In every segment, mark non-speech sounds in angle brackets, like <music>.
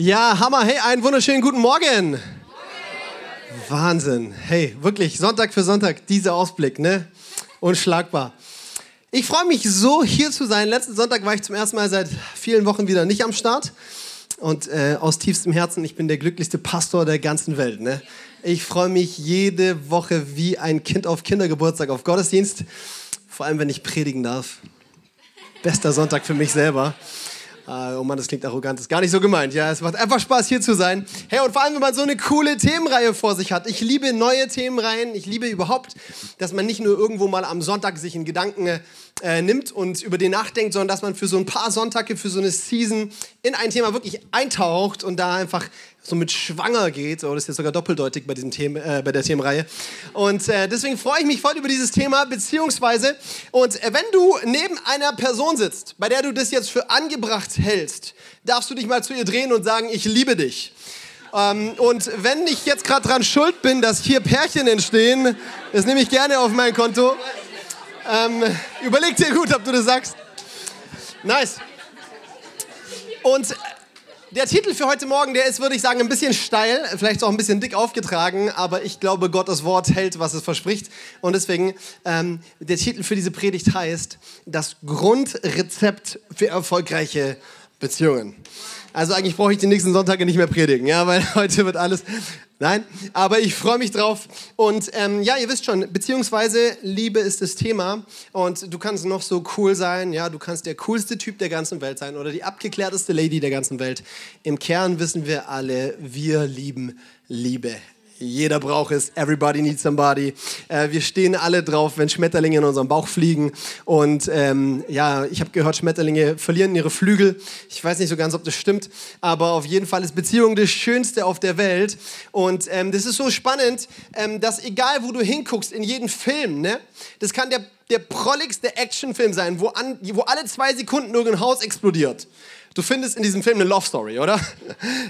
Ja, Hammer. Hey, einen wunderschönen guten Morgen. Morgen. Wahnsinn. Hey, wirklich, Sonntag für Sonntag, dieser Ausblick, ne? Unschlagbar. Ich freue mich so, hier zu sein. Letzten Sonntag war ich zum ersten Mal seit vielen Wochen wieder nicht am Start. Und äh, aus tiefstem Herzen, ich bin der glücklichste Pastor der ganzen Welt. Ne? Ich freue mich jede Woche wie ein Kind auf Kindergeburtstag, auf Gottesdienst. Vor allem, wenn ich predigen darf. Bester Sonntag für mich selber. Uh, oh Mann, das klingt arrogant, das ist gar nicht so gemeint. Ja, es macht einfach Spaß, hier zu sein. Hey, und vor allem, wenn man so eine coole Themenreihe vor sich hat. Ich liebe neue Themenreihen. Ich liebe überhaupt, dass man nicht nur irgendwo mal am Sonntag sich in Gedanken äh, nimmt und über den nachdenkt, sondern dass man für so ein paar Sonntage, für so eine Season in ein Thema wirklich eintaucht und da einfach so mit schwanger geht. Oh, das ist jetzt sogar doppeldeutig bei, diesem Thema, äh, bei der Themenreihe. Und äh, deswegen freue ich mich voll über dieses Thema, beziehungsweise, und äh, wenn du neben einer Person sitzt, bei der du das jetzt für angebracht hältst, darfst du dich mal zu ihr drehen und sagen, ich liebe dich. Ähm, und wenn ich jetzt gerade dran schuld bin, dass hier Pärchen entstehen, das nehme ich gerne auf mein Konto. Ähm, überleg dir gut, ob du das sagst. Nice. Und der Titel für heute Morgen, der ist, würde ich sagen, ein bisschen steil, vielleicht auch ein bisschen dick aufgetragen, aber ich glaube, Gottes Wort hält, was es verspricht. Und deswegen, ähm, der Titel für diese Predigt heißt, das Grundrezept für erfolgreiche Beziehungen. Also eigentlich brauche ich die nächsten Sonntage nicht mehr predigen, ja, weil <laughs> heute wird alles Nein, aber ich freue mich drauf. Und ähm, ja, ihr wisst schon, beziehungsweise Liebe ist das Thema. Und du kannst noch so cool sein, ja, du kannst der coolste Typ der ganzen Welt sein oder die abgeklärteste Lady der ganzen Welt. Im Kern wissen wir alle, wir lieben Liebe. Jeder braucht es. Everybody needs somebody. Äh, wir stehen alle drauf, wenn Schmetterlinge in unserem Bauch fliegen. Und ähm, ja, ich habe gehört, Schmetterlinge verlieren ihre Flügel. Ich weiß nicht so ganz, ob das stimmt. Aber auf jeden Fall ist Beziehung das Schönste auf der Welt. Und ähm, das ist so spannend, ähm, dass egal, wo du hinguckst, in jedem Film, ne, das kann der, der prolligste Actionfilm sein, wo, an, wo alle zwei Sekunden irgendein Haus explodiert. Du findest in diesem Film eine Love Story, oder?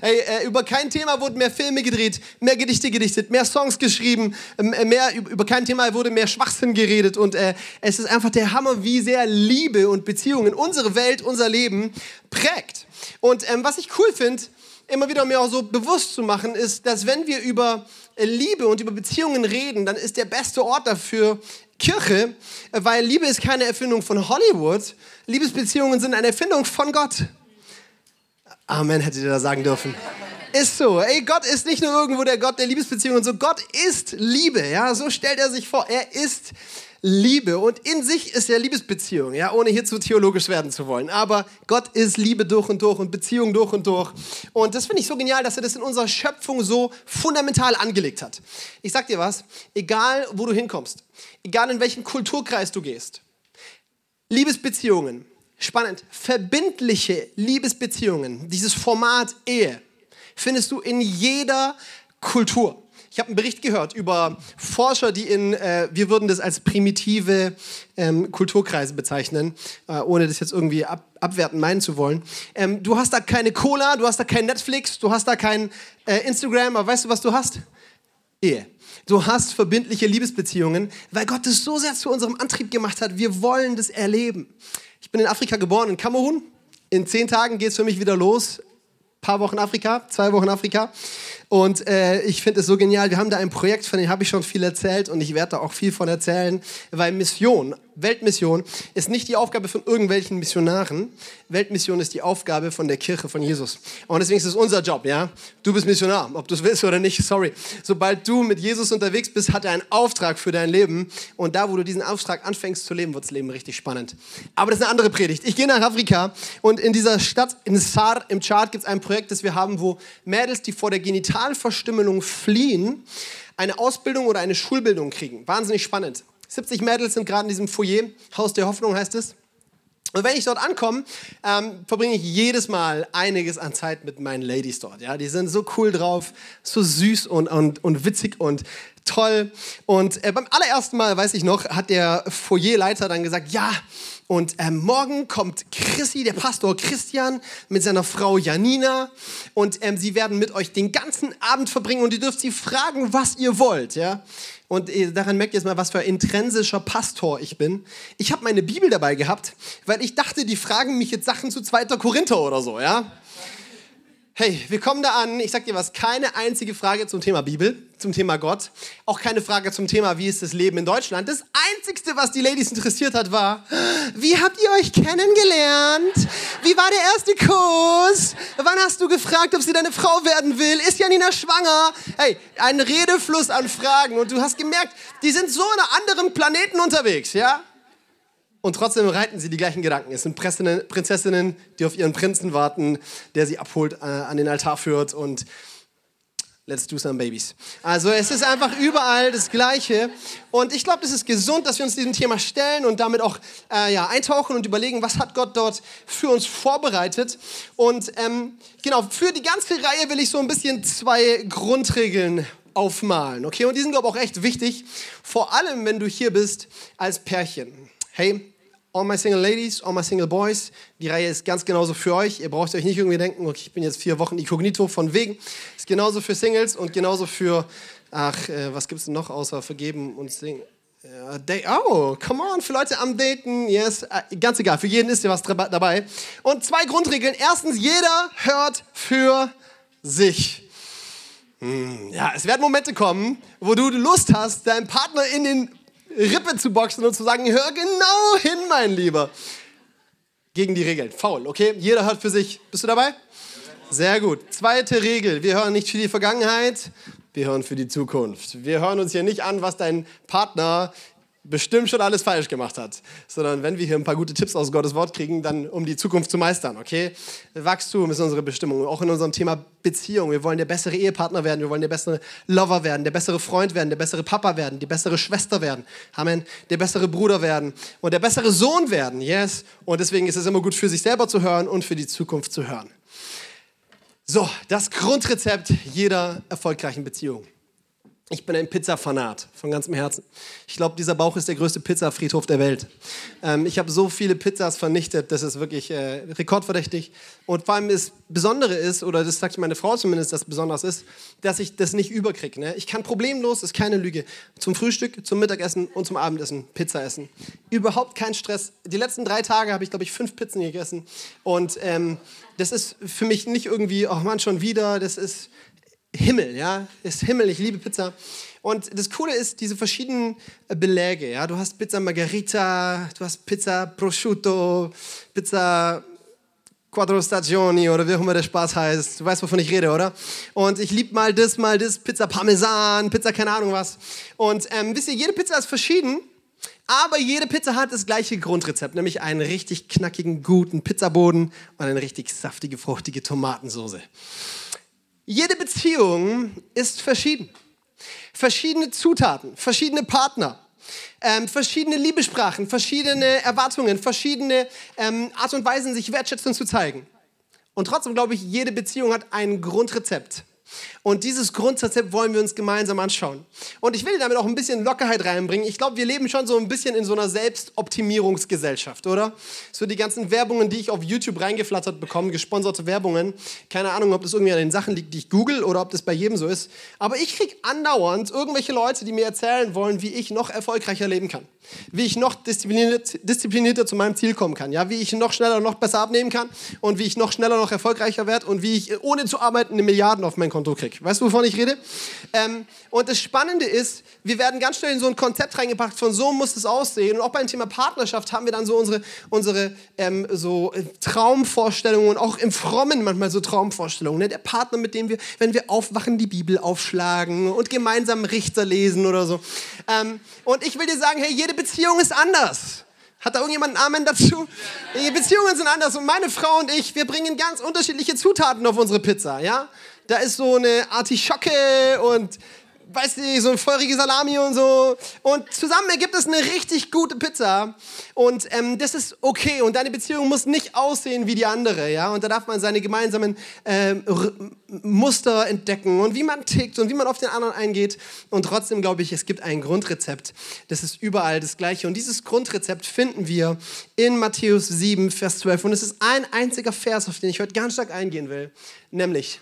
Hey, äh, über kein Thema wurden mehr Filme gedreht, mehr Gedichte gedichtet, mehr Songs geschrieben, ähm, äh, mehr, über kein Thema wurde mehr Schwachsinn geredet. Und äh, es ist einfach der Hammer, wie sehr Liebe und Beziehungen unsere Welt, unser Leben prägt. Und ähm, was ich cool finde, immer wieder mir auch so bewusst zu machen, ist, dass wenn wir über äh, Liebe und über Beziehungen reden, dann ist der beste Ort dafür Kirche, äh, weil Liebe ist keine Erfindung von Hollywood. Liebesbeziehungen sind eine Erfindung von Gott. Amen, hättet ihr da sagen dürfen. Ist so. Ey, Gott ist nicht nur irgendwo der Gott der Liebesbeziehungen und so. Gott ist Liebe. Ja, so stellt er sich vor. Er ist Liebe und in sich ist er Liebesbeziehung, ja, ohne hier zu theologisch werden zu wollen. Aber Gott ist Liebe durch und durch und Beziehung durch und durch. Und das finde ich so genial, dass er das in unserer Schöpfung so fundamental angelegt hat. Ich sag dir was, egal wo du hinkommst, egal in welchen Kulturkreis du gehst, Liebesbeziehungen, spannend, verbindliche Liebesbeziehungen, dieses Format Ehe, findest du in jeder Kultur. Ich habe einen Bericht gehört über Forscher, die in, äh, wir würden das als primitive ähm, Kulturkreise bezeichnen, äh, ohne das jetzt irgendwie ab, abwerten meinen zu wollen. Ähm, du hast da keine Cola, du hast da kein Netflix, du hast da kein äh, Instagram, aber weißt du, was du hast? Ehe. Du hast verbindliche Liebesbeziehungen, weil Gott es so sehr zu unserem Antrieb gemacht hat. Wir wollen das erleben. Ich bin in Afrika geboren, in Kamerun. In zehn Tagen geht es für mich wieder los. Ein paar Wochen Afrika, zwei Wochen Afrika. Und äh, ich finde es so genial. Wir haben da ein Projekt, von dem habe ich schon viel erzählt und ich werde da auch viel von erzählen, weil Mission, Weltmission, ist nicht die Aufgabe von irgendwelchen Missionaren. Weltmission ist die Aufgabe von der Kirche von Jesus. Und deswegen ist es unser Job, ja. Du bist Missionar, ob du es willst oder nicht, sorry. Sobald du mit Jesus unterwegs bist, hat er einen Auftrag für dein Leben. Und da, wo du diesen Auftrag anfängst zu leben, wird das Leben richtig spannend. Aber das ist eine andere Predigt. Ich gehe nach Afrika und in dieser Stadt, in Sar, im Chart, gibt es ein Projekt, das wir haben, wo Mädels, die vor der Genital Totalverstümmelung fliehen, eine Ausbildung oder eine Schulbildung kriegen. Wahnsinnig spannend. 70 Mädels sind gerade in diesem Foyer, Haus der Hoffnung heißt es. Und wenn ich dort ankomme, ähm, verbringe ich jedes Mal einiges an Zeit mit meinen Ladies dort. Ja? Die sind so cool drauf, so süß und, und, und witzig und toll. Und äh, beim allerersten Mal, weiß ich noch, hat der Foyerleiter dann gesagt, ja, und ähm, morgen kommt Chrissy, der Pastor Christian, mit seiner Frau Janina. Und ähm, sie werden mit euch den ganzen Abend verbringen und ihr dürft sie fragen, was ihr wollt. Ja? Und äh, daran merkt ihr jetzt mal, was für ein intrinsischer Pastor ich bin. Ich habe meine Bibel dabei gehabt, weil ich dachte, die fragen mich jetzt Sachen zu 2. Korinther oder so. Ja? Hey, wir kommen da an. Ich sag dir was, keine einzige Frage zum Thema Bibel, zum Thema Gott. Auch keine Frage zum Thema, wie ist das Leben in Deutschland. Das Einzigste, was die Ladies interessiert hat, war, wie habt ihr euch kennengelernt? Wie war der erste Kuss? Wann hast du gefragt, ob sie deine Frau werden will? Ist Janina schwanger? Hey, ein Redefluss an Fragen. Und du hast gemerkt, die sind so in einem anderen Planeten unterwegs, ja? Und trotzdem reiten sie die gleichen Gedanken. Es sind Prinzessinnen, die auf ihren Prinzen warten, der sie abholt, äh, an den Altar führt und let's do some babies. Also es ist einfach überall das Gleiche. Und ich glaube, es ist gesund, dass wir uns diesem Thema stellen und damit auch äh, ja, eintauchen und überlegen, was hat Gott dort für uns vorbereitet. Und ähm, genau, für die ganze Reihe will ich so ein bisschen zwei Grundregeln aufmalen. Okay, und die sind, glaube ich, auch echt wichtig. Vor allem, wenn du hier bist als Pärchen. Hey, all my single ladies, all my single boys, die Reihe ist ganz genauso für euch. Ihr braucht euch nicht irgendwie denken, okay, ich bin jetzt vier Wochen inkognito von wegen. Ist genauso für Singles und genauso für, ach, äh, was gibt es noch außer vergeben und singen? Ja, oh, come on, für Leute am Daten, yes, äh, ganz egal, für jeden ist ja was dabei. Und zwei Grundregeln. Erstens, jeder hört für sich. Hm, ja, es werden Momente kommen, wo du Lust hast, deinen Partner in den Rippe zu boxen und zu sagen, hör genau hin, mein Lieber. Gegen die Regeln. Faul, okay? Jeder hört für sich. Bist du dabei? Sehr gut. Zweite Regel. Wir hören nicht für die Vergangenheit, wir hören für die Zukunft. Wir hören uns hier nicht an, was dein Partner bestimmt schon alles falsch gemacht hat, sondern wenn wir hier ein paar gute Tipps aus Gottes Wort kriegen, dann um die Zukunft zu meistern, okay? Wachstum ist unsere Bestimmung, auch in unserem Thema Beziehung. Wir wollen der bessere Ehepartner werden, wir wollen der bessere Lover werden, der bessere Freund werden, der bessere Papa werden, die bessere Schwester werden, Amen, der bessere Bruder werden und der bessere Sohn werden, yes? Und deswegen ist es immer gut für sich selber zu hören und für die Zukunft zu hören. So, das Grundrezept jeder erfolgreichen Beziehung. Ich bin ein Pizzafanat von ganzem Herzen. Ich glaube, dieser Bauch ist der größte Pizzafriedhof der Welt. Ähm, ich habe so viele Pizzas vernichtet, das ist wirklich äh, rekordverdächtig. Und vor allem das Besondere ist, oder das sagt meine Frau zumindest, dass besonders ist, dass ich das nicht überkriege. Ne? Ich kann problemlos, ist keine Lüge, zum Frühstück, zum Mittagessen und zum Abendessen Pizza essen. Überhaupt kein Stress. Die letzten drei Tage habe ich, glaube ich, fünf Pizzen gegessen. Und ähm, das ist für mich nicht irgendwie, oh man, schon wieder. Das ist Himmel, ja, ist Himmel, ich liebe Pizza. Und das Coole ist, diese verschiedenen äh, Beläge, ja, du hast Pizza Margarita, du hast Pizza Prosciutto, Pizza Quattro Stagioni oder wie auch immer der Spaß heißt. Du weißt, wovon ich rede, oder? Und ich liebe mal das, mal das, Pizza Parmesan, Pizza keine Ahnung was. Und ähm, wisst ihr, jede Pizza ist verschieden, aber jede Pizza hat das gleiche Grundrezept, nämlich einen richtig knackigen, guten Pizzaboden und eine richtig saftige, fruchtige Tomatensoße. Jede Beziehung ist verschieden. Verschiedene Zutaten, verschiedene Partner, ähm, verschiedene Liebesprachen, verschiedene Erwartungen, verschiedene ähm, Art und Weisen, sich Wertschätzung zu zeigen. Und trotzdem glaube ich, jede Beziehung hat ein Grundrezept. Und dieses Grundrezept wollen wir uns gemeinsam anschauen. Und ich will damit auch ein bisschen Lockerheit reinbringen. Ich glaube, wir leben schon so ein bisschen in so einer Selbstoptimierungsgesellschaft, oder? So die ganzen Werbungen, die ich auf YouTube reingeflattert bekomme, gesponserte Werbungen. Keine Ahnung, ob das irgendwie an den Sachen liegt, die ich google oder ob das bei jedem so ist. Aber ich kriege andauernd irgendwelche Leute, die mir erzählen wollen, wie ich noch erfolgreicher leben kann. Wie ich noch diszipliniert, disziplinierter zu meinem Ziel kommen kann. Ja, wie ich noch schneller, noch besser abnehmen kann und wie ich noch schneller, noch erfolgreicher werde und wie ich ohne zu arbeiten eine Milliarden auf mein Konto Konto kriege. Weißt du, wovon ich rede? Ähm, und das Spannende ist, wir werden ganz schnell in so ein Konzept reingebracht von so muss es aussehen. Und auch beim Thema Partnerschaft haben wir dann so unsere, unsere ähm, so äh, Traumvorstellungen und auch im Frommen manchmal so Traumvorstellungen. Ne? Der Partner, mit dem wir, wenn wir aufwachen, die Bibel aufschlagen und gemeinsam Richter lesen oder so. Ähm, und ich will dir sagen, hey, jede Beziehung ist anders. Hat da irgendjemand einen Amen dazu? Die Beziehungen sind anders und meine Frau und ich, wir bringen ganz unterschiedliche Zutaten auf unsere Pizza, ja? Da ist so eine Artischocke und weißt du, so ein feurige Salami und so. Und zusammen ergibt es eine richtig gute Pizza. Und ähm, das ist okay. Und deine Beziehung muss nicht aussehen wie die andere, ja. Und da darf man seine gemeinsamen ähm, Muster entdecken und wie man tickt und wie man auf den anderen eingeht. Und trotzdem glaube ich, es gibt ein Grundrezept. Das ist überall das Gleiche. Und dieses Grundrezept finden wir in Matthäus 7, Vers 12. Und es ist ein einziger Vers, auf den ich heute ganz stark eingehen will. Nämlich,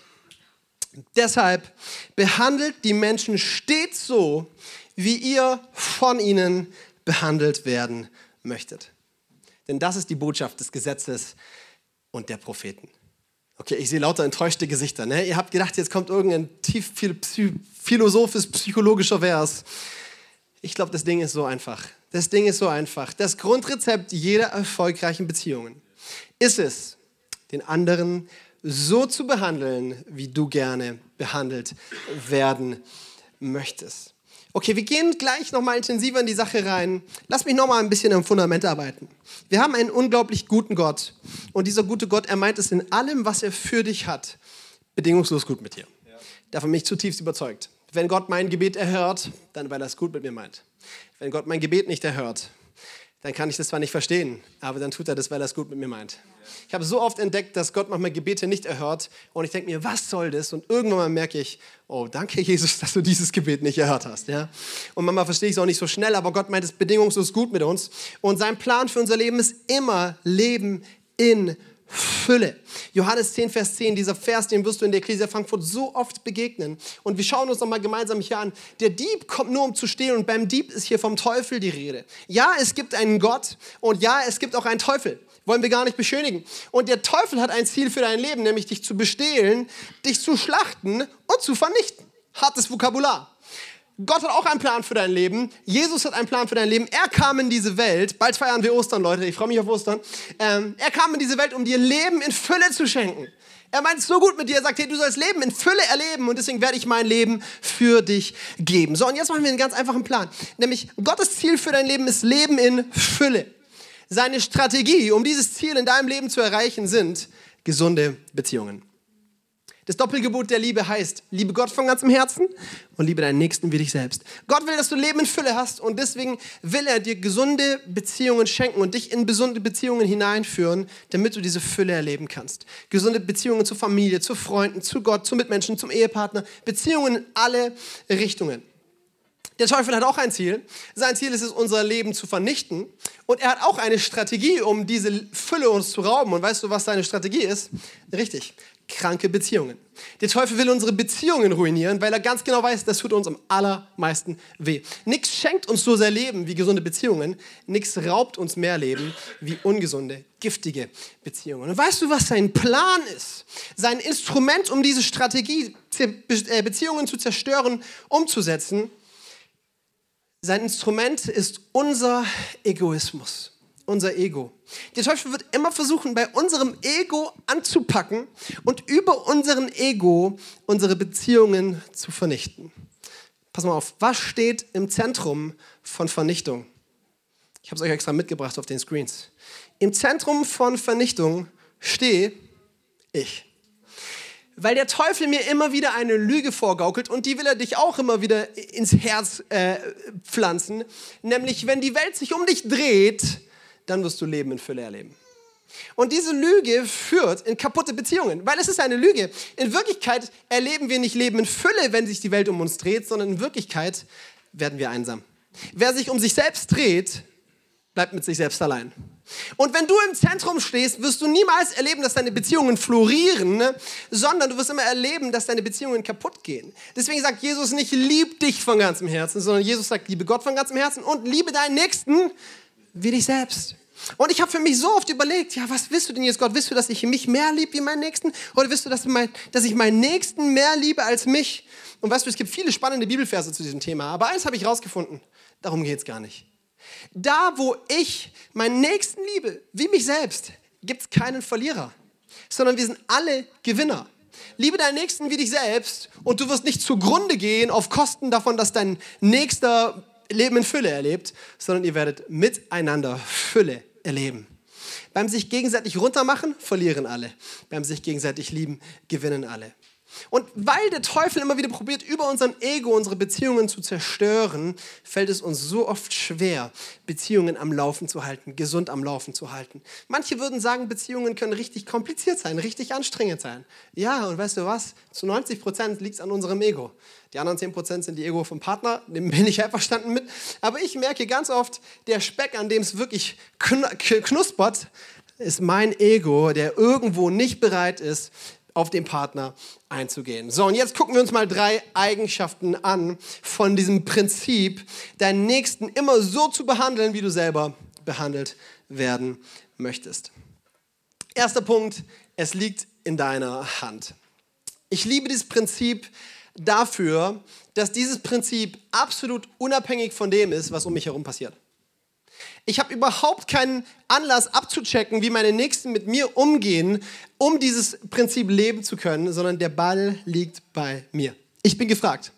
Deshalb behandelt die Menschen stets so, wie ihr von ihnen behandelt werden möchtet. Denn das ist die Botschaft des Gesetzes und der Propheten. Okay, ich sehe lauter enttäuschte Gesichter. Ne? Ihr habt gedacht, jetzt kommt irgendein tief philosophisch, psychologischer Vers. Ich glaube, das Ding ist so einfach. Das Ding ist so einfach. Das Grundrezept jeder erfolgreichen Beziehungen ist es, den anderen so zu behandeln, wie du gerne behandelt werden möchtest. Okay, wir gehen gleich nochmal intensiver in die Sache rein. Lass mich nochmal ein bisschen am Fundament arbeiten. Wir haben einen unglaublich guten Gott. Und dieser gute Gott, er meint es in allem, was er für dich hat, bedingungslos gut mit dir. Davon bin ich zutiefst überzeugt. Wenn Gott mein Gebet erhört, dann weil er es gut mit mir meint. Wenn Gott mein Gebet nicht erhört, dann kann ich das zwar nicht verstehen, aber dann tut er das, weil er es gut mit mir meint. Ich habe so oft entdeckt, dass Gott manchmal Gebete nicht erhört und ich denke mir, was soll das? Und irgendwann mal merke ich, oh, danke Jesus, dass du dieses Gebet nicht erhört hast. Ja? Und manchmal verstehe ich es auch nicht so schnell, aber Gott meint es bedingungslos gut mit uns. Und sein Plan für unser Leben ist immer Leben in Fülle. Johannes 10, Vers 10, dieser Vers, den wirst du in der Ecclesia Frankfurt so oft begegnen. Und wir schauen uns nochmal gemeinsam hier an. Der Dieb kommt nur, um zu stehlen und beim Dieb ist hier vom Teufel die Rede. Ja, es gibt einen Gott und ja, es gibt auch einen Teufel. Wollen wir gar nicht beschönigen. Und der Teufel hat ein Ziel für dein Leben, nämlich dich zu bestehlen, dich zu schlachten und zu vernichten. Hartes Vokabular. Gott hat auch einen Plan für dein Leben. Jesus hat einen Plan für dein Leben. Er kam in diese Welt. Bald feiern wir Ostern, Leute. Ich freue mich auf Ostern. Ähm, er kam in diese Welt, um dir Leben in Fülle zu schenken. Er meint es so gut mit dir. Er sagt, hey, du sollst Leben in Fülle erleben und deswegen werde ich mein Leben für dich geben. So, und jetzt machen wir einen ganz einfachen Plan. Nämlich, Gottes Ziel für dein Leben ist Leben in Fülle. Seine Strategie, um dieses Ziel in deinem Leben zu erreichen, sind gesunde Beziehungen. Das Doppelgebot der Liebe heißt, liebe Gott von ganzem Herzen und liebe deinen Nächsten wie dich selbst. Gott will, dass du Leben in Fülle hast und deswegen will er dir gesunde Beziehungen schenken und dich in gesunde Beziehungen hineinführen, damit du diese Fülle erleben kannst. Gesunde Beziehungen zur Familie, zu Freunden, zu Gott, zu Mitmenschen, zum Ehepartner, Beziehungen in alle Richtungen. Der Teufel hat auch ein Ziel. Sein Ziel ist es, unser Leben zu vernichten. Und er hat auch eine Strategie, um diese Fülle uns zu rauben. Und weißt du, was seine Strategie ist? Richtig kranke Beziehungen. Der Teufel will unsere Beziehungen ruinieren, weil er ganz genau weiß, das tut uns am allermeisten weh. Nichts schenkt uns so sehr Leben wie gesunde Beziehungen. Nichts raubt uns mehr Leben wie ungesunde, giftige Beziehungen. Und weißt du, was sein Plan ist? Sein Instrument, um diese Strategie, äh, Beziehungen zu zerstören, umzusetzen. Sein Instrument ist unser Egoismus unser Ego. Der Teufel wird immer versuchen, bei unserem Ego anzupacken und über unseren Ego unsere Beziehungen zu vernichten. Pass mal auf, was steht im Zentrum von Vernichtung? Ich habe es euch extra mitgebracht auf den Screens. Im Zentrum von Vernichtung stehe ich. Weil der Teufel mir immer wieder eine Lüge vorgaukelt und die will er dich auch immer wieder ins Herz äh, pflanzen. Nämlich, wenn die Welt sich um dich dreht, dann wirst du Leben in Fülle erleben. Und diese Lüge führt in kaputte Beziehungen, weil es ist eine Lüge. In Wirklichkeit erleben wir nicht Leben in Fülle, wenn sich die Welt um uns dreht, sondern in Wirklichkeit werden wir einsam. Wer sich um sich selbst dreht, bleibt mit sich selbst allein. Und wenn du im Zentrum stehst, wirst du niemals erleben, dass deine Beziehungen florieren, ne? sondern du wirst immer erleben, dass deine Beziehungen kaputt gehen. Deswegen sagt Jesus nicht, lieb dich von ganzem Herzen, sondern Jesus sagt, liebe Gott von ganzem Herzen und liebe deinen Nächsten wie dich selbst. Und ich habe für mich so oft überlegt, ja, was willst du denn jetzt, Gott? Willst du, dass ich mich mehr liebe wie meinen Nächsten? Oder willst du, dass, mein, dass ich meinen Nächsten mehr liebe als mich? Und weißt du, es gibt viele spannende Bibelverse zu diesem Thema. Aber eins habe ich rausgefunden, darum geht es gar nicht. Da, wo ich meinen Nächsten liebe, wie mich selbst, gibt es keinen Verlierer, sondern wir sind alle Gewinner. Liebe deinen Nächsten wie dich selbst und du wirst nicht zugrunde gehen auf Kosten davon, dass dein Nächster Leben in Fülle erlebt, sondern ihr werdet miteinander Fülle erleben. Beim sich gegenseitig runtermachen verlieren alle. Beim sich gegenseitig lieben gewinnen alle. Und weil der Teufel immer wieder probiert, über unseren Ego unsere Beziehungen zu zerstören, fällt es uns so oft schwer, Beziehungen am Laufen zu halten, gesund am Laufen zu halten. Manche würden sagen, Beziehungen können richtig kompliziert sein, richtig anstrengend sein. Ja, und weißt du was? Zu 90 Prozent liegt es an unserem Ego. Die anderen 10 Prozent sind die Ego vom Partner, dem bin ich einverstanden mit. Aber ich merke ganz oft, der Speck, an dem es wirklich knuspert, ist mein Ego, der irgendwo nicht bereit ist, auf den Partner einzugehen. So, und jetzt gucken wir uns mal drei Eigenschaften an von diesem Prinzip, deinen Nächsten immer so zu behandeln, wie du selber behandelt werden möchtest. Erster Punkt, es liegt in deiner Hand. Ich liebe dieses Prinzip dafür, dass dieses Prinzip absolut unabhängig von dem ist, was um mich herum passiert. Ich habe überhaupt keinen Anlass abzuchecken, wie meine Nächsten mit mir umgehen, um dieses Prinzip leben zu können, sondern der Ball liegt bei mir. Ich bin gefragt.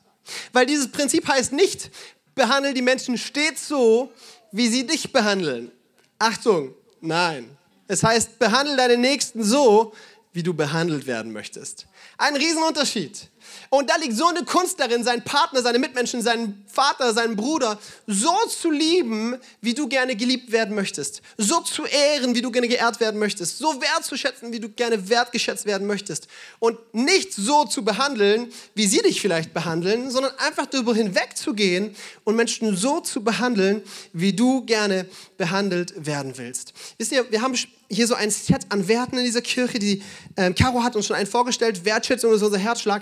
Weil dieses Prinzip heißt nicht, behandle die Menschen stets so, wie sie dich behandeln. Achtung, nein. Es heißt, behandle deine Nächsten so, wie du behandelt werden möchtest. Ein Riesenunterschied. Und da liegt so eine Kunst darin, seinen Partner, seine Mitmenschen, seinen Vater, seinen Bruder so zu lieben, wie du gerne geliebt werden möchtest. So zu ehren, wie du gerne geehrt werden möchtest. So wertzuschätzen, wie du gerne wertgeschätzt werden möchtest. Und nicht so zu behandeln, wie sie dich vielleicht behandeln, sondern einfach darüber hinwegzugehen und Menschen so zu behandeln, wie du gerne behandelt werden willst. Wisst ihr, wir haben hier so ein Set an Werten in dieser Kirche, die äh, Caro hat uns schon einen vorgestellt. Wertschätzung ist unser Herzschlag.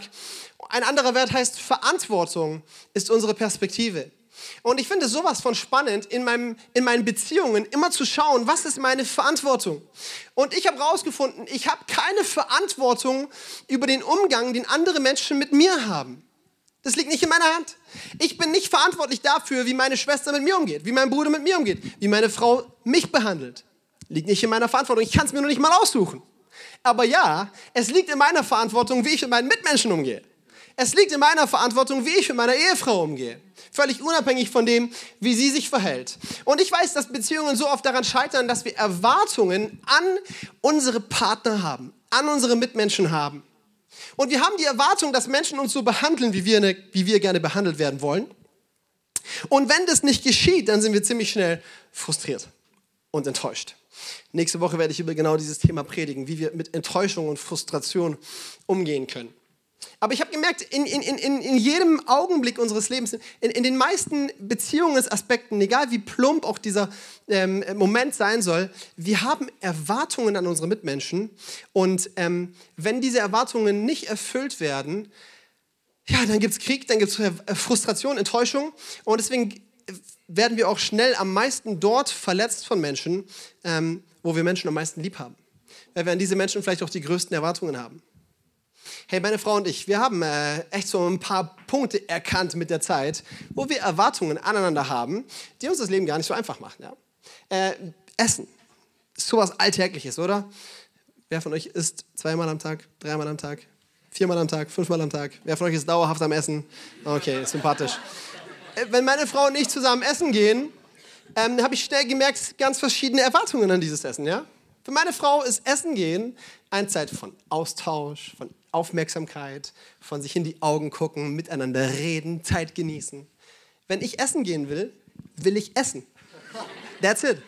Ein anderer Wert heißt Verantwortung ist unsere Perspektive. Und ich finde sowas von spannend, in, meinem, in meinen Beziehungen immer zu schauen, was ist meine Verantwortung. Und ich habe herausgefunden, ich habe keine Verantwortung über den Umgang, den andere Menschen mit mir haben. Das liegt nicht in meiner Hand. Ich bin nicht verantwortlich dafür, wie meine Schwester mit mir umgeht, wie mein Bruder mit mir umgeht, wie meine Frau mich behandelt. Liegt nicht in meiner Verantwortung. Ich kann es mir nur nicht mal aussuchen. Aber ja, es liegt in meiner Verantwortung, wie ich mit meinen Mitmenschen umgehe. Es liegt in meiner Verantwortung, wie ich mit meiner Ehefrau umgehe. Völlig unabhängig von dem, wie sie sich verhält. Und ich weiß, dass Beziehungen so oft daran scheitern, dass wir Erwartungen an unsere Partner haben, an unsere Mitmenschen haben. Und wir haben die Erwartung, dass Menschen uns so behandeln, wie wir, ne, wie wir gerne behandelt werden wollen. Und wenn das nicht geschieht, dann sind wir ziemlich schnell frustriert und enttäuscht. Nächste Woche werde ich über genau dieses Thema predigen, wie wir mit Enttäuschung und Frustration umgehen können. Aber ich habe gemerkt, in, in, in, in jedem Augenblick unseres Lebens, in, in den meisten Beziehungsaspekten, egal wie plump auch dieser ähm, Moment sein soll, wir haben Erwartungen an unsere Mitmenschen. Und ähm, wenn diese Erwartungen nicht erfüllt werden, ja, dann gibt es Krieg, dann gibt es äh, Frustration, Enttäuschung. Und deswegen werden wir auch schnell am meisten dort verletzt von Menschen, ähm, wo wir Menschen am meisten lieb haben. Weil wir an diese Menschen vielleicht auch die größten Erwartungen haben. Hey, meine Frau und ich, wir haben äh, echt so ein paar Punkte erkannt mit der Zeit, wo wir Erwartungen aneinander haben, die uns das Leben gar nicht so einfach machen. Ja? Äh, Essen. Ist sowas Alltägliches, oder? Wer von euch isst zweimal am Tag, dreimal am Tag, viermal am Tag, fünfmal am Tag? Wer von euch ist dauerhaft am Essen? Okay, sympathisch. Äh, wenn meine Frau und ich zusammen essen gehen, ähm, habe ich schnell gemerkt, ganz verschiedene Erwartungen an dieses Essen. Ja? Für meine Frau ist Essen gehen eine Zeit von Austausch, von Aufmerksamkeit, von sich in die Augen gucken, miteinander reden, Zeit genießen. Wenn ich essen gehen will, will ich essen. That's it.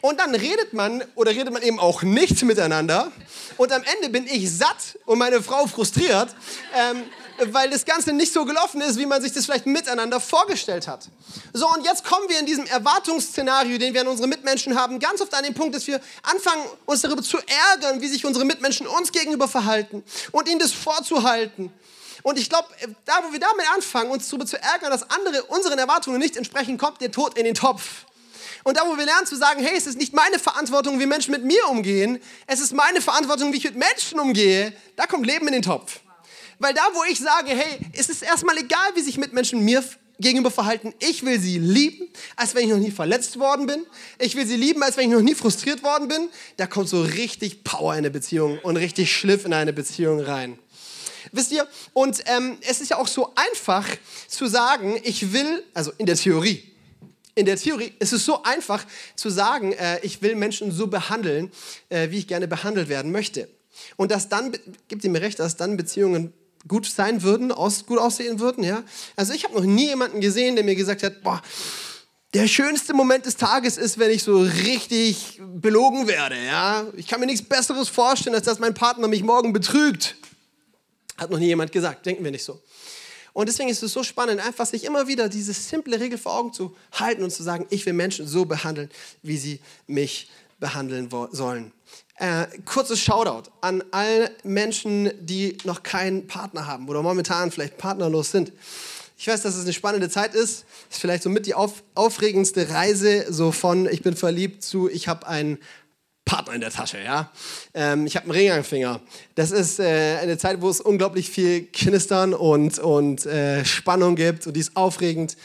Und dann redet man oder redet man eben auch nicht miteinander. Und am Ende bin ich satt und meine Frau frustriert. Ähm, weil das Ganze nicht so gelaufen ist, wie man sich das vielleicht miteinander vorgestellt hat. So, und jetzt kommen wir in diesem Erwartungsszenario, den wir an unsere Mitmenschen haben, ganz oft an den Punkt, dass wir anfangen, uns darüber zu ärgern, wie sich unsere Mitmenschen uns gegenüber verhalten und ihnen das vorzuhalten. Und ich glaube, da, wo wir damit anfangen, uns darüber zu ärgern, dass andere unseren Erwartungen nicht entsprechen, kommt der Tod in den Topf. Und da, wo wir lernen zu sagen, hey, es ist nicht meine Verantwortung, wie Menschen mit mir umgehen, es ist meine Verantwortung, wie ich mit Menschen umgehe, da kommt Leben in den Topf. Weil da, wo ich sage, hey, es ist erstmal egal, wie sich Mitmenschen mir gegenüber verhalten. Ich will sie lieben, als wenn ich noch nie verletzt worden bin. Ich will sie lieben, als wenn ich noch nie frustriert worden bin. Da kommt so richtig Power in eine Beziehung und richtig Schliff in eine Beziehung rein. Wisst ihr? Und ähm, es ist ja auch so einfach zu sagen, ich will, also in der Theorie, in der Theorie ist es so einfach zu sagen, äh, ich will Menschen so behandeln, äh, wie ich gerne behandelt werden möchte. Und dass dann, gibt ihr mir recht, dass dann Beziehungen gut sein würden, aus, gut aussehen würden. Ja? Also ich habe noch nie jemanden gesehen, der mir gesagt hat, boah, der schönste Moment des Tages ist, wenn ich so richtig belogen werde. Ja? Ich kann mir nichts Besseres vorstellen, als dass mein Partner mich morgen betrügt. Hat noch nie jemand gesagt, denken wir nicht so. Und deswegen ist es so spannend, einfach sich immer wieder diese simple Regel vor Augen zu halten und zu sagen, ich will Menschen so behandeln, wie sie mich behandeln sollen. Äh, kurzes Shoutout an alle Menschen, die noch keinen Partner haben oder momentan vielleicht partnerlos sind. Ich weiß, dass es eine spannende Zeit ist. Ist vielleicht so mit die auf, aufregendste Reise so von ich bin verliebt zu ich habe einen Partner in der Tasche, ja. Ähm, ich habe einen Ringanfinger. Das ist äh, eine Zeit, wo es unglaublich viel Knistern und, und äh, Spannung gibt und die ist aufregend.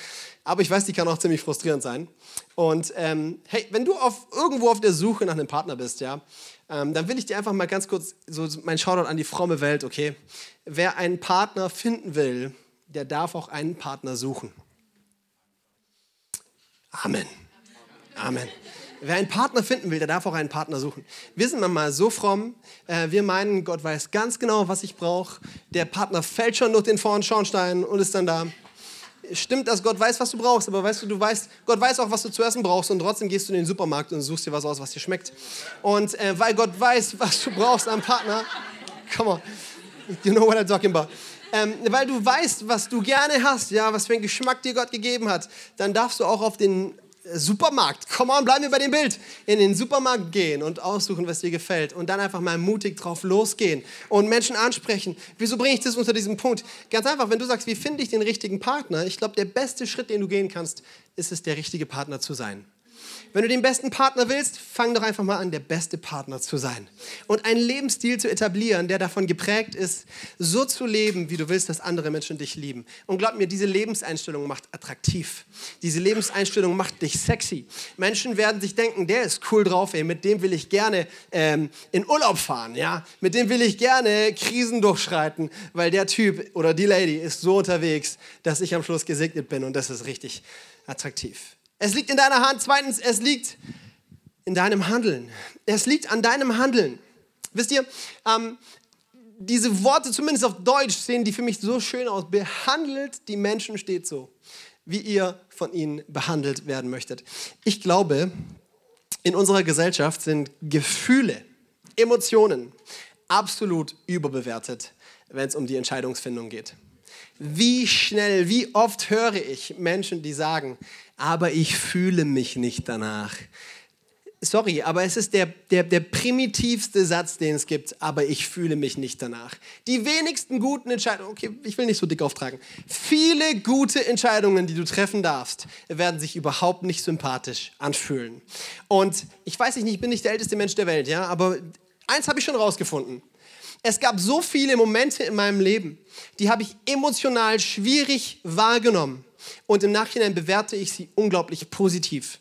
Aber ich weiß, die kann auch ziemlich frustrierend sein. Und ähm, hey, wenn du auf, irgendwo auf der Suche nach einem Partner bist, ja, ähm, dann will ich dir einfach mal ganz kurz so mein Shoutout an die fromme Welt, okay? Wer einen Partner finden will, der darf auch einen Partner suchen. Amen. Amen. Wer einen Partner finden will, der darf auch einen Partner suchen. Wir sind manchmal so fromm, äh, wir meinen, Gott weiß ganz genau, was ich brauche. Der Partner fällt schon durch den vorn Schornstein und ist dann da. Stimmt, dass Gott weiß, was du brauchst, aber weißt du, du weißt, Gott weiß auch, was du zu essen brauchst und trotzdem gehst du in den Supermarkt und suchst dir was aus, was dir schmeckt. Und äh, weil Gott weiß, <laughs> was du brauchst am Partner, come on, you know what I'm talking about. Ähm, weil du weißt, was du gerne hast, ja, was für einen Geschmack dir Gott gegeben hat, dann darfst du auch auf den Supermarkt, come on, bleiben wir bei dem Bild, in den Supermarkt gehen und aussuchen, was dir gefällt und dann einfach mal mutig drauf losgehen und Menschen ansprechen. Wieso bringe ich das unter diesem Punkt? Ganz einfach, wenn du sagst, wie finde ich den richtigen Partner? Ich glaube, der beste Schritt, den du gehen kannst, ist es, der richtige Partner zu sein. Wenn du den besten Partner willst, fang doch einfach mal an, der beste Partner zu sein. Und einen Lebensstil zu etablieren, der davon geprägt ist, so zu leben, wie du willst, dass andere Menschen dich lieben. Und glaub mir, diese Lebenseinstellung macht attraktiv. Diese Lebenseinstellung macht dich sexy. Menschen werden sich denken, der ist cool drauf, ey, mit dem will ich gerne ähm, in Urlaub fahren, ja? Mit dem will ich gerne Krisen durchschreiten, weil der Typ oder die Lady ist so unterwegs, dass ich am Schluss gesegnet bin und das ist richtig attraktiv. Es liegt in deiner Hand. Zweitens, es liegt in deinem Handeln. Es liegt an deinem Handeln. Wisst ihr, ähm, diese Worte, zumindest auf Deutsch, sehen die für mich so schön aus. Behandelt die Menschen steht so, wie ihr von ihnen behandelt werden möchtet. Ich glaube, in unserer Gesellschaft sind Gefühle, Emotionen absolut überbewertet, wenn es um die Entscheidungsfindung geht. Wie schnell, wie oft höre ich Menschen, die sagen, aber ich fühle mich nicht danach. Sorry, aber es ist der, der, der primitivste Satz, den es gibt, aber ich fühle mich nicht danach. Die wenigsten guten Entscheidungen, okay, ich will nicht so dick auftragen, viele gute Entscheidungen, die du treffen darfst, werden sich überhaupt nicht sympathisch anfühlen. Und ich weiß nicht, ich bin nicht der älteste Mensch der Welt, ja, aber eins habe ich schon rausgefunden. Es gab so viele Momente in meinem Leben, die habe ich emotional schwierig wahrgenommen und im Nachhinein bewerte ich sie unglaublich positiv.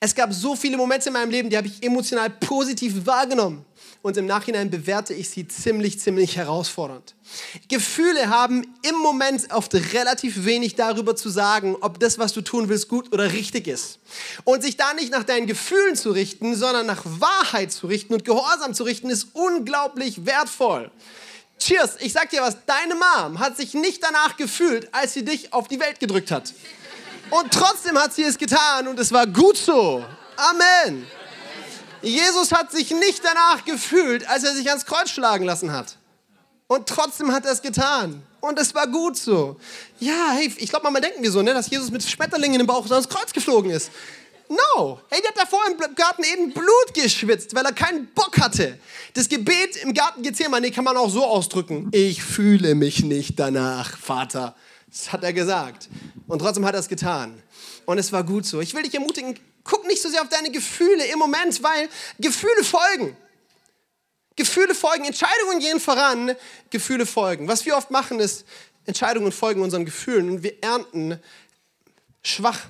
Es gab so viele Momente in meinem Leben, die habe ich emotional positiv wahrgenommen und im Nachhinein bewerte ich sie ziemlich, ziemlich herausfordernd. Gefühle haben im Moment oft relativ wenig darüber zu sagen, ob das, was du tun willst, gut oder richtig ist. Und sich da nicht nach deinen Gefühlen zu richten, sondern nach Wahrheit zu richten und Gehorsam zu richten, ist unglaublich wertvoll. Cheers, ich sag dir was, deine Mom hat sich nicht danach gefühlt, als sie dich auf die Welt gedrückt hat. Und trotzdem hat sie es getan und es war gut so. Amen. Jesus hat sich nicht danach gefühlt, als er sich ans Kreuz schlagen lassen hat. Und trotzdem hat er es getan. Und es war gut so. Ja, hey, ich glaube, manchmal denken wir so, ne, dass Jesus mit Schmetterlingen im Bauch ans Kreuz geflogen ist. No. Hey, der hat davor im Garten Eden Blut geschwitzt, weil er keinen Bock hatte. Das Gebet im Garten Gethsemane kann man auch so ausdrücken. Ich fühle mich nicht danach, Vater. Das hat er gesagt. Und trotzdem hat er es getan. Und es war gut so. Ich will dich ermutigen, guck nicht so sehr auf deine Gefühle im Moment, weil Gefühle folgen. Gefühle folgen, Entscheidungen gehen voran, Gefühle folgen. Was wir oft machen, ist, Entscheidungen folgen unseren Gefühlen und wir ernten schwach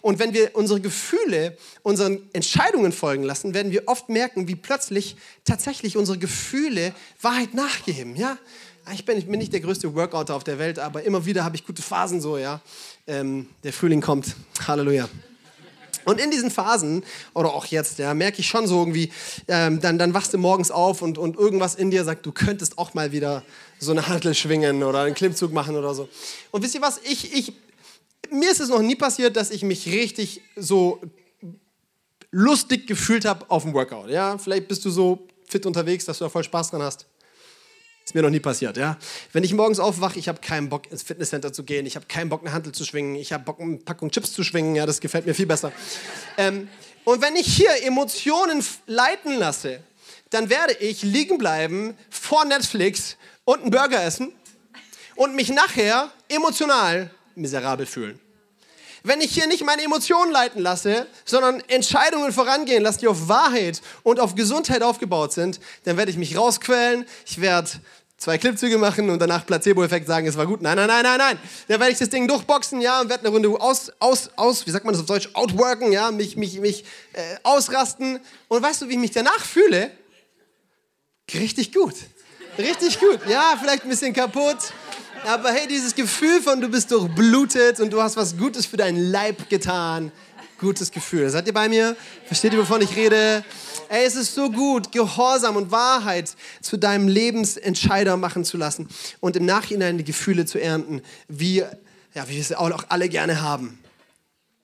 und wenn wir unsere Gefühle unseren Entscheidungen folgen lassen, werden wir oft merken, wie plötzlich tatsächlich unsere Gefühle Wahrheit nachgeben. Ja? Ich bin, bin nicht der größte Workouter auf der Welt, aber immer wieder habe ich gute Phasen so. Ja? Ähm, der Frühling kommt. Halleluja. Und in diesen Phasen, oder auch jetzt, ja, merke ich schon so irgendwie, ähm, dann, dann wachst du morgens auf und, und irgendwas in dir sagt, du könntest auch mal wieder so eine Hantel schwingen oder einen Klimmzug machen oder so. Und wisst ihr was? Ich, ich mir ist es noch nie passiert, dass ich mich richtig so lustig gefühlt habe auf dem Workout. Ja, vielleicht bist du so fit unterwegs, dass du da voll Spaß dran hast. Ist mir noch nie passiert, ja. Wenn ich morgens aufwache, ich habe keinen Bock ins Fitnesscenter zu gehen, ich habe keinen Bock eine Handel zu schwingen, ich habe Bock eine Packung Chips zu schwingen, ja, das gefällt mir viel besser. ähm, und wenn ich hier Emotionen leiten lasse, dann werde ich liegen bleiben vor Netflix und einen Burger essen und mich nachher emotional miserabel fühlen. Wenn ich hier nicht meine Emotionen leiten lasse, sondern Entscheidungen vorangehen lasse, die auf Wahrheit und auf Gesundheit aufgebaut sind, dann werde ich mich rausquälen, ich werde zwei Klippzüge machen und danach Placebo-Effekt sagen, es war gut. Nein, nein, nein, nein, nein. Dann werde ich das Ding durchboxen, ja, und werde eine Runde aus, aus, aus, wie sagt man das auf Deutsch, outworken, ja, mich, mich, mich äh, ausrasten. Und weißt du, wie ich mich danach fühle? Richtig gut. Richtig gut. Ja, vielleicht ein bisschen kaputt. Aber hey, dieses Gefühl von du bist durchblutet und du hast was Gutes für deinen Leib getan. Gutes Gefühl. Seid ihr bei mir? Versteht ihr, wovon ich rede? Ey, es ist so gut, Gehorsam und Wahrheit zu deinem Lebensentscheider machen zu lassen und im Nachhinein die Gefühle zu ernten, wie, ja, wie wir es auch alle gerne haben.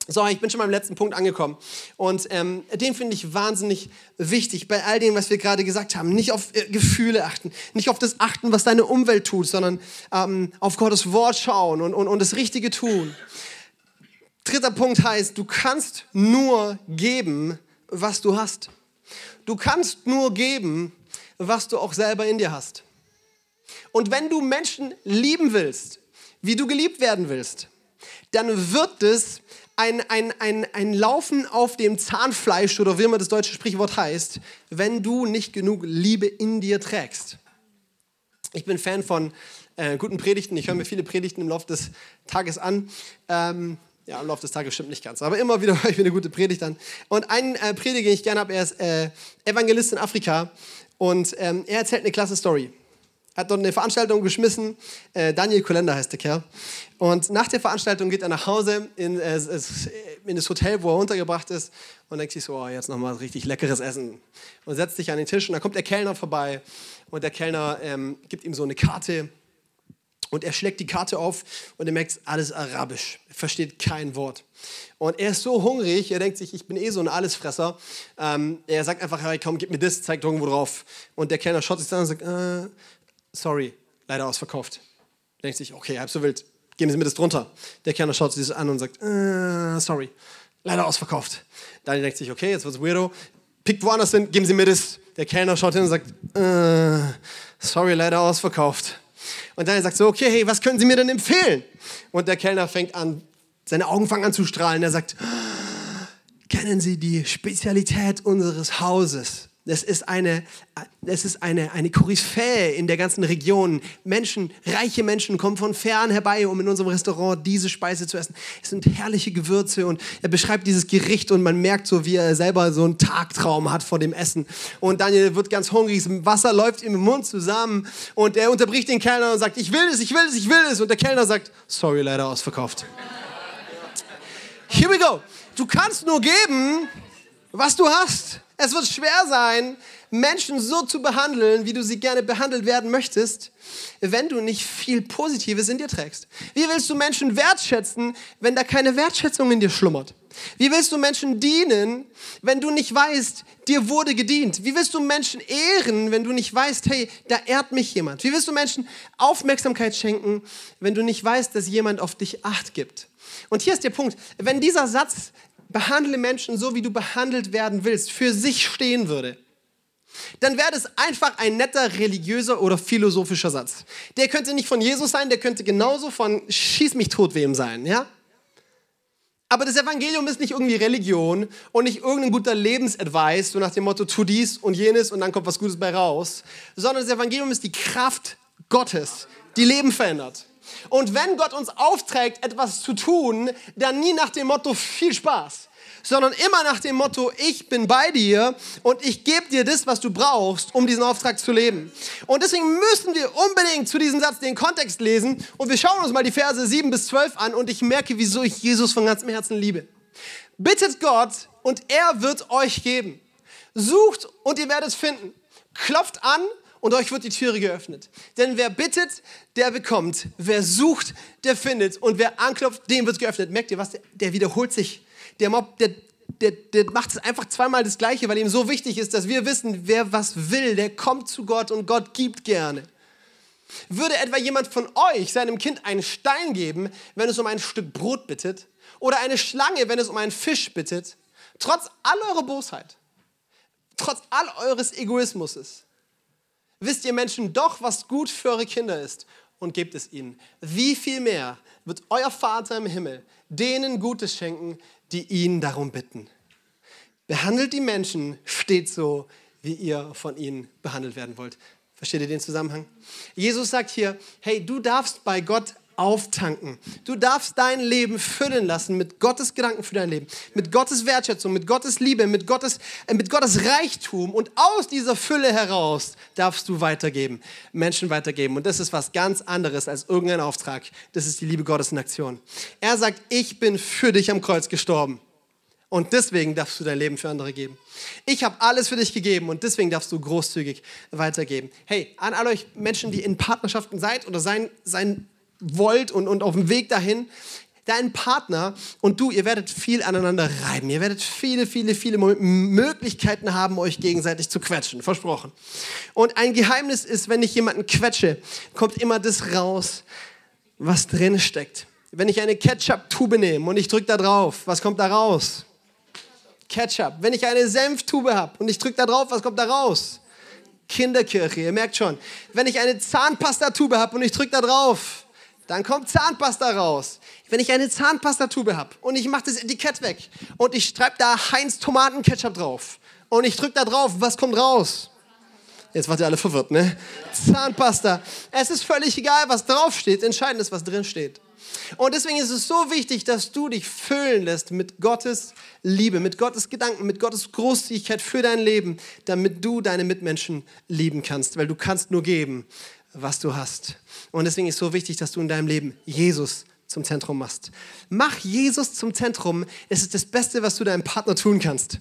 So, ich bin schon beim letzten Punkt angekommen. Und ähm, den finde ich wahnsinnig wichtig bei all dem, was wir gerade gesagt haben. Nicht auf äh, Gefühle achten, nicht auf das achten, was deine Umwelt tut, sondern ähm, auf Gottes Wort schauen und, und, und das Richtige tun. Dritter Punkt heißt, du kannst nur geben, was du hast. Du kannst nur geben, was du auch selber in dir hast. Und wenn du Menschen lieben willst, wie du geliebt werden willst, dann wird es ein, ein, ein, ein Laufen auf dem Zahnfleisch oder wie immer das deutsche Sprichwort heißt, wenn du nicht genug Liebe in dir trägst. Ich bin Fan von äh, guten Predigten. Ich höre mir viele Predigten im Laufe des Tages an. Ähm, ja, im Laufe des Tages stimmt nicht ganz, aber immer wieder <laughs> höre ich mir eine gute Predigt an. Und einen äh, Prediger, den ich gerne habe, er ist äh, Evangelist in Afrika und ähm, er erzählt eine klasse Story. Hat dort eine Veranstaltung geschmissen, äh, Daniel Kolender heißt der Kerl. Und nach der Veranstaltung geht er nach Hause in, äh, in das Hotel, wo er untergebracht ist und denkt sich so, oh, jetzt nochmal richtig leckeres Essen. Und setzt sich an den Tisch und dann kommt der Kellner vorbei und der Kellner ähm, gibt ihm so eine Karte und er schlägt die Karte auf und er merkt, alles Arabisch. Er versteht kein Wort. Und er ist so hungrig, er denkt sich, ich bin eh so ein Allesfresser. Ähm, er sagt einfach, hey, komm, gib mir das, zeigt irgendwo drauf. Und der Kellner schaut sich dann und sagt, äh, sorry, leider ausverkauft. Er denkt sich, okay, halb so wild, geben Sie mir das drunter. Der Kellner schaut sich das an und sagt, äh, sorry, leider ausverkauft. Dann denkt sich, okay, jetzt wird's weirdo. Pickt woanders hin, geben Sie mir das. Der Kellner schaut hin und sagt, äh, sorry, leider ausverkauft. Und dann sagt so, okay, hey, was können Sie mir denn empfehlen? Und der Kellner fängt an, seine Augen fangen an zu strahlen. Er sagt, kennen Sie die Spezialität unseres Hauses? Das ist eine, das ist eine, eine Koryphäe in der ganzen Region. Menschen, reiche Menschen kommen von fern herbei, um in unserem Restaurant diese Speise zu essen. Es sind herrliche Gewürze und er beschreibt dieses Gericht und man merkt so, wie er selber so einen Tagtraum hat vor dem Essen. Und Daniel wird ganz hungrig, das Wasser läuft ihm im Mund zusammen und er unterbricht den Kellner und sagt, ich will es, ich will es, ich will es. Und der Kellner sagt, sorry, leider ausverkauft. Here we go. Du kannst nur geben, was du hast. Es wird schwer sein, Menschen so zu behandeln, wie du sie gerne behandelt werden möchtest, wenn du nicht viel Positives in dir trägst. Wie willst du Menschen wertschätzen, wenn da keine Wertschätzung in dir schlummert? Wie willst du Menschen dienen, wenn du nicht weißt, dir wurde gedient? Wie willst du Menschen ehren, wenn du nicht weißt, hey, da ehrt mich jemand? Wie willst du Menschen Aufmerksamkeit schenken, wenn du nicht weißt, dass jemand auf dich Acht gibt? Und hier ist der Punkt, wenn dieser Satz behandle Menschen so, wie du behandelt werden willst, für sich stehen würde, dann wäre das einfach ein netter religiöser oder philosophischer Satz. Der könnte nicht von Jesus sein, der könnte genauso von Schieß mich tot wem sein, ja? Aber das Evangelium ist nicht irgendwie Religion und nicht irgendein guter Lebensadvice, so nach dem Motto, tu dies und jenes und dann kommt was Gutes bei raus, sondern das Evangelium ist die Kraft Gottes, die Leben verändert. Und wenn Gott uns aufträgt, etwas zu tun, dann nie nach dem Motto viel Spaß, sondern immer nach dem Motto, ich bin bei dir und ich gebe dir das, was du brauchst, um diesen Auftrag zu leben. Und deswegen müssen wir unbedingt zu diesem Satz den Kontext lesen und wir schauen uns mal die Verse 7 bis 12 an und ich merke, wieso ich Jesus von ganzem Herzen liebe. Bittet Gott und er wird euch geben. Sucht und ihr werdet finden. Klopft an und euch wird die Türe geöffnet. Denn wer bittet, der bekommt. Wer sucht, der findet. Und wer anklopft, dem wird geöffnet. Merkt ihr was? Der, der wiederholt sich. Der, Mob, der, der, der macht es einfach zweimal das Gleiche, weil ihm so wichtig ist, dass wir wissen, wer was will, der kommt zu Gott und Gott gibt gerne. Würde etwa jemand von euch seinem Kind einen Stein geben, wenn es um ein Stück Brot bittet? Oder eine Schlange, wenn es um einen Fisch bittet? Trotz all eurer Bosheit, trotz all eures Egoismus, wisst ihr Menschen doch, was gut für eure Kinder ist. und gebt es ihnen. Wie viel mehr wird euer Vater im Himmel denen Gutes schenken, die ihn darum bitten? Behandelt die Menschen stets so, wie ihr von ihnen behandelt werden wollt. Versteht ihr den Zusammenhang? Jesus sagt hier, hey, du darfst bei Gott auftanken. Du darfst dein Leben füllen lassen mit Gottes Gedanken für dein Leben, mit Gottes Wertschätzung, mit Gottes Liebe, mit Gottes, äh, mit Gottes Reichtum und aus dieser Fülle heraus darfst du weitergeben, Menschen weitergeben. Und das ist was ganz anderes als irgendein Auftrag. Das ist die Liebe Gottes in Aktion. Er sagt, ich bin für dich am Kreuz gestorben. Und deswegen darfst du dein Leben für andere geben. Ich habe alles für dich gegeben und deswegen darfst du großzügig weitergeben. Hey, an alle euch Menschen, die in Partnerschaften seid oder sein, sein wollt und, und auf dem Weg dahin, dein Partner und du, ihr werdet viel aneinander reiben. Ihr werdet viele, viele, viele Möglichkeiten haben, euch gegenseitig zu quetschen. Versprochen. Und ein Geheimnis ist, wenn ich jemanden quetsche, kommt immer das raus, was drin steckt. Wenn ich eine Ketchup-Tube nehme und ich drücke da drauf, was kommt da raus? Ketchup. Wenn ich eine Senftube habe und ich drücke da drauf, was kommt da raus? Kinderkirche, ihr merkt schon. Wenn ich eine Zahnpastatube habe und ich drücke da drauf, dann kommt Zahnpasta raus. Wenn ich eine Zahnpastatube habe und ich mache das Etikett weg und ich schreibe da Heinz Tomatenketchup drauf und ich drücke da drauf, was kommt raus? Jetzt wart ihr alle verwirrt, ne? Zahnpasta. Es ist völlig egal, was draufsteht. Entscheidend ist, was drin steht. Und deswegen ist es so wichtig, dass du dich füllen lässt mit Gottes Liebe, mit Gottes Gedanken, mit Gottes Großzügigkeit für dein Leben, damit du deine Mitmenschen lieben kannst, weil du kannst nur geben, was du hast. Und deswegen ist es so wichtig, dass du in deinem Leben Jesus zum Zentrum machst. Mach Jesus zum Zentrum. Es ist das Beste, was du deinem Partner tun kannst.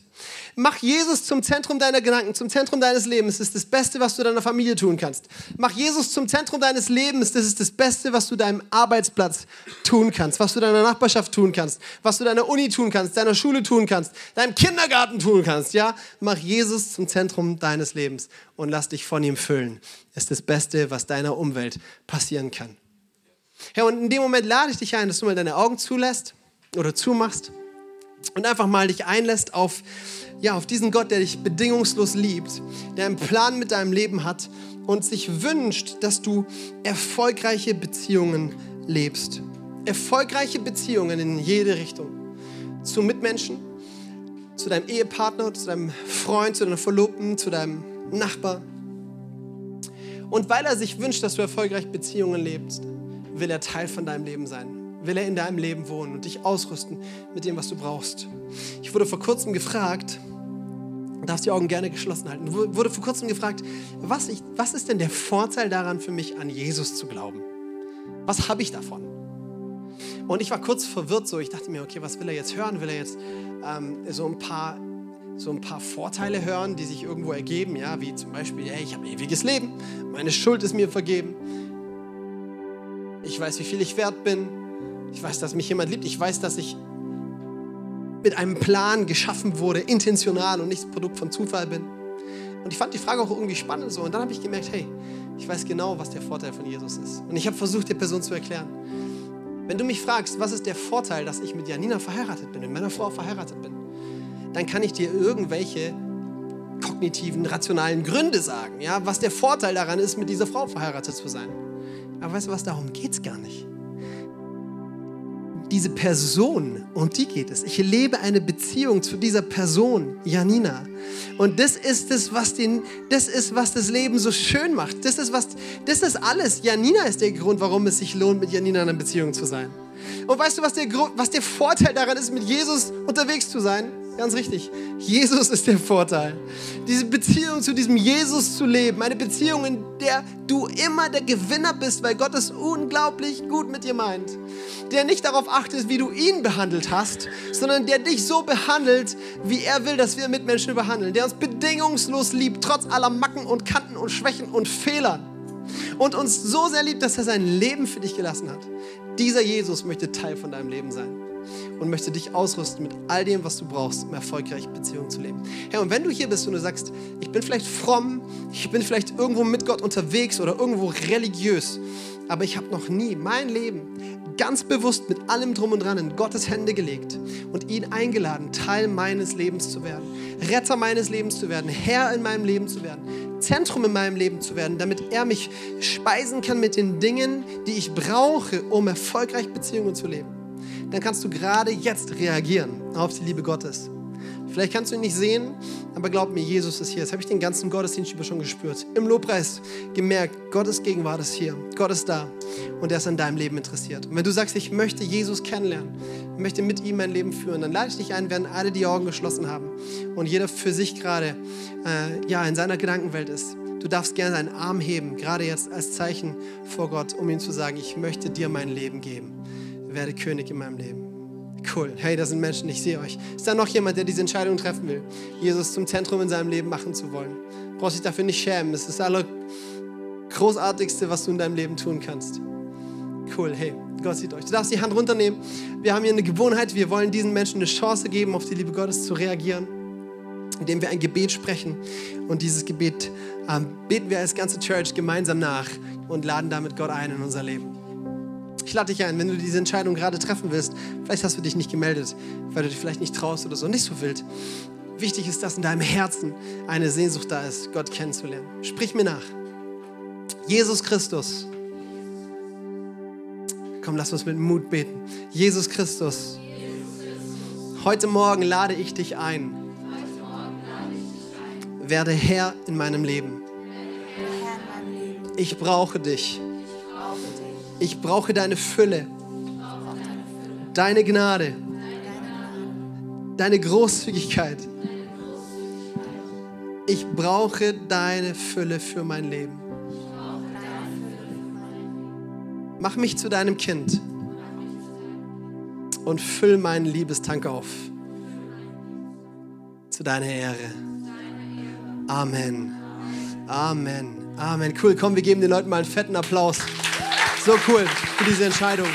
Mach Jesus zum Zentrum deiner Gedanken, zum Zentrum deines Lebens. Es ist das Beste, was du deiner Familie tun kannst. Mach Jesus zum Zentrum deines Lebens. Das ist das Beste, was du deinem Arbeitsplatz tun kannst, was du deiner Nachbarschaft tun kannst, was du deiner Uni tun kannst, deiner Schule tun kannst, deinem Kindergarten tun kannst. Ja, mach Jesus zum Zentrum deines Lebens und lass dich von ihm füllen. Das ist das Beste, was deiner Umwelt passieren kann. Herr, und in dem Moment lade ich dich ein, dass du mal deine Augen zulässt oder zumachst und einfach mal dich einlässt auf, ja, auf diesen Gott, der dich bedingungslos liebt, der einen Plan mit deinem Leben hat und sich wünscht, dass du erfolgreiche Beziehungen lebst. Erfolgreiche Beziehungen in jede Richtung. Zu Mitmenschen, zu deinem Ehepartner, zu deinem Freund, zu deiner Verlobten, zu deinem Nachbar. Und weil er sich wünscht, dass du erfolgreich Beziehungen lebst, will er Teil von deinem Leben sein. Will er in deinem Leben wohnen und dich ausrüsten mit dem, was du brauchst. Ich wurde vor kurzem gefragt, darfst die Augen gerne geschlossen halten, wurde vor kurzem gefragt, was, ich, was ist denn der Vorteil daran für mich, an Jesus zu glauben? Was habe ich davon? Und ich war kurz verwirrt, so ich dachte mir, okay, was will er jetzt hören? Will er jetzt ähm, so ein paar so ein paar Vorteile hören, die sich irgendwo ergeben, ja, wie zum Beispiel, hey, ich habe ewiges Leben, meine Schuld ist mir vergeben, ich weiß, wie viel ich wert bin. Ich weiß, dass mich jemand liebt. Ich weiß, dass ich mit einem Plan geschaffen wurde, intentional und nicht Produkt von Zufall bin. Und ich fand die Frage auch irgendwie spannend so. Und dann habe ich gemerkt, hey, ich weiß genau, was der Vorteil von Jesus ist. Und ich habe versucht, der Person zu erklären. Wenn du mich fragst, was ist der Vorteil, dass ich mit Janina verheiratet bin, mit meiner Frau verheiratet bin, dann kann ich dir irgendwelche kognitiven, rationalen Gründe sagen, ja, was der Vorteil daran ist, mit dieser Frau verheiratet zu sein. Aber weißt du was, darum geht es gar nicht. Diese Person, um die geht es. Ich lebe eine Beziehung zu dieser Person, Janina. Und das ist es, was den, das ist, was das Leben so schön macht. Das ist, was, das ist alles. Janina ist der Grund, warum es sich lohnt, mit Janina in einer Beziehung zu sein. Und weißt du, was der, was der Vorteil daran ist, mit Jesus unterwegs zu sein? Ganz richtig. Jesus ist der Vorteil. Diese Beziehung zu diesem Jesus zu leben. Eine Beziehung, in der du immer der Gewinner bist, weil Gott es unglaublich gut mit dir meint. Der nicht darauf achtet, wie du ihn behandelt hast, sondern der dich so behandelt, wie er will, dass wir Mitmenschen behandeln. Der uns bedingungslos liebt, trotz aller Macken und Kanten und Schwächen und Fehlern. Und uns so sehr liebt, dass er sein Leben für dich gelassen hat. Dieser Jesus möchte Teil von deinem Leben sein und möchte dich ausrüsten mit all dem, was du brauchst, um erfolgreich Beziehungen zu leben. Herr, und wenn du hier bist und du sagst, ich bin vielleicht fromm, ich bin vielleicht irgendwo mit Gott unterwegs oder irgendwo religiös, aber ich habe noch nie mein Leben ganz bewusst mit allem drum und dran in Gottes Hände gelegt und ihn eingeladen, Teil meines Lebens zu werden, Retter meines Lebens zu werden, Herr in meinem Leben zu werden, Zentrum in meinem Leben zu werden, damit er mich speisen kann mit den Dingen, die ich brauche, um erfolgreich Beziehungen zu leben. Dann kannst du gerade jetzt reagieren auf die Liebe Gottes. Vielleicht kannst du ihn nicht sehen, aber glaub mir, Jesus ist hier. Das habe ich den ganzen Gottesdienst über schon gespürt. Im Lobpreis gemerkt, Gottes Gegenwart ist hier. Gott ist da und er ist an deinem Leben interessiert. Und wenn du sagst, ich möchte Jesus kennenlernen, möchte mit ihm mein Leben führen, dann lade ich dich ein, während alle die Augen geschlossen haben und jeder für sich gerade äh, ja, in seiner Gedankenwelt ist. Du darfst gerne deinen Arm heben, gerade jetzt als Zeichen vor Gott, um ihm zu sagen, ich möchte dir mein Leben geben. Werde König in meinem Leben. Cool. Hey, da sind Menschen, ich sehe euch. Ist da noch jemand, der diese Entscheidung treffen will, Jesus zum Zentrum in seinem Leben machen zu wollen? Brauchst dich dafür nicht schämen. Es ist das Allergroßartigste, was du in deinem Leben tun kannst. Cool. Hey, Gott sieht euch. Du darfst die Hand runternehmen. Wir haben hier eine Gewohnheit. Wir wollen diesen Menschen eine Chance geben, auf die Liebe Gottes zu reagieren, indem wir ein Gebet sprechen. Und dieses Gebet ähm, beten wir als ganze Church gemeinsam nach und laden damit Gott ein in unser Leben. Ich lade dich ein, wenn du diese Entscheidung gerade treffen willst. Vielleicht hast du dich nicht gemeldet, weil du dich vielleicht nicht traust oder so, nicht so wild. Wichtig ist, dass in deinem Herzen eine Sehnsucht da ist, Gott kennenzulernen. Sprich mir nach. Jesus Christus. Komm, lass uns mit Mut beten. Jesus Christus. Heute Morgen lade ich dich ein. Werde Herr in meinem Leben. Ich brauche dich. Ich brauche deine Fülle, deine Gnade, deine Großzügigkeit. Ich brauche deine Fülle für mein Leben. Mach mich zu deinem Kind und füll meinen Liebestank auf. Zu deiner Ehre. Amen. Amen. Amen. Cool, komm, wir geben den Leuten mal einen fetten Applaus. So cool für diese Entscheidung.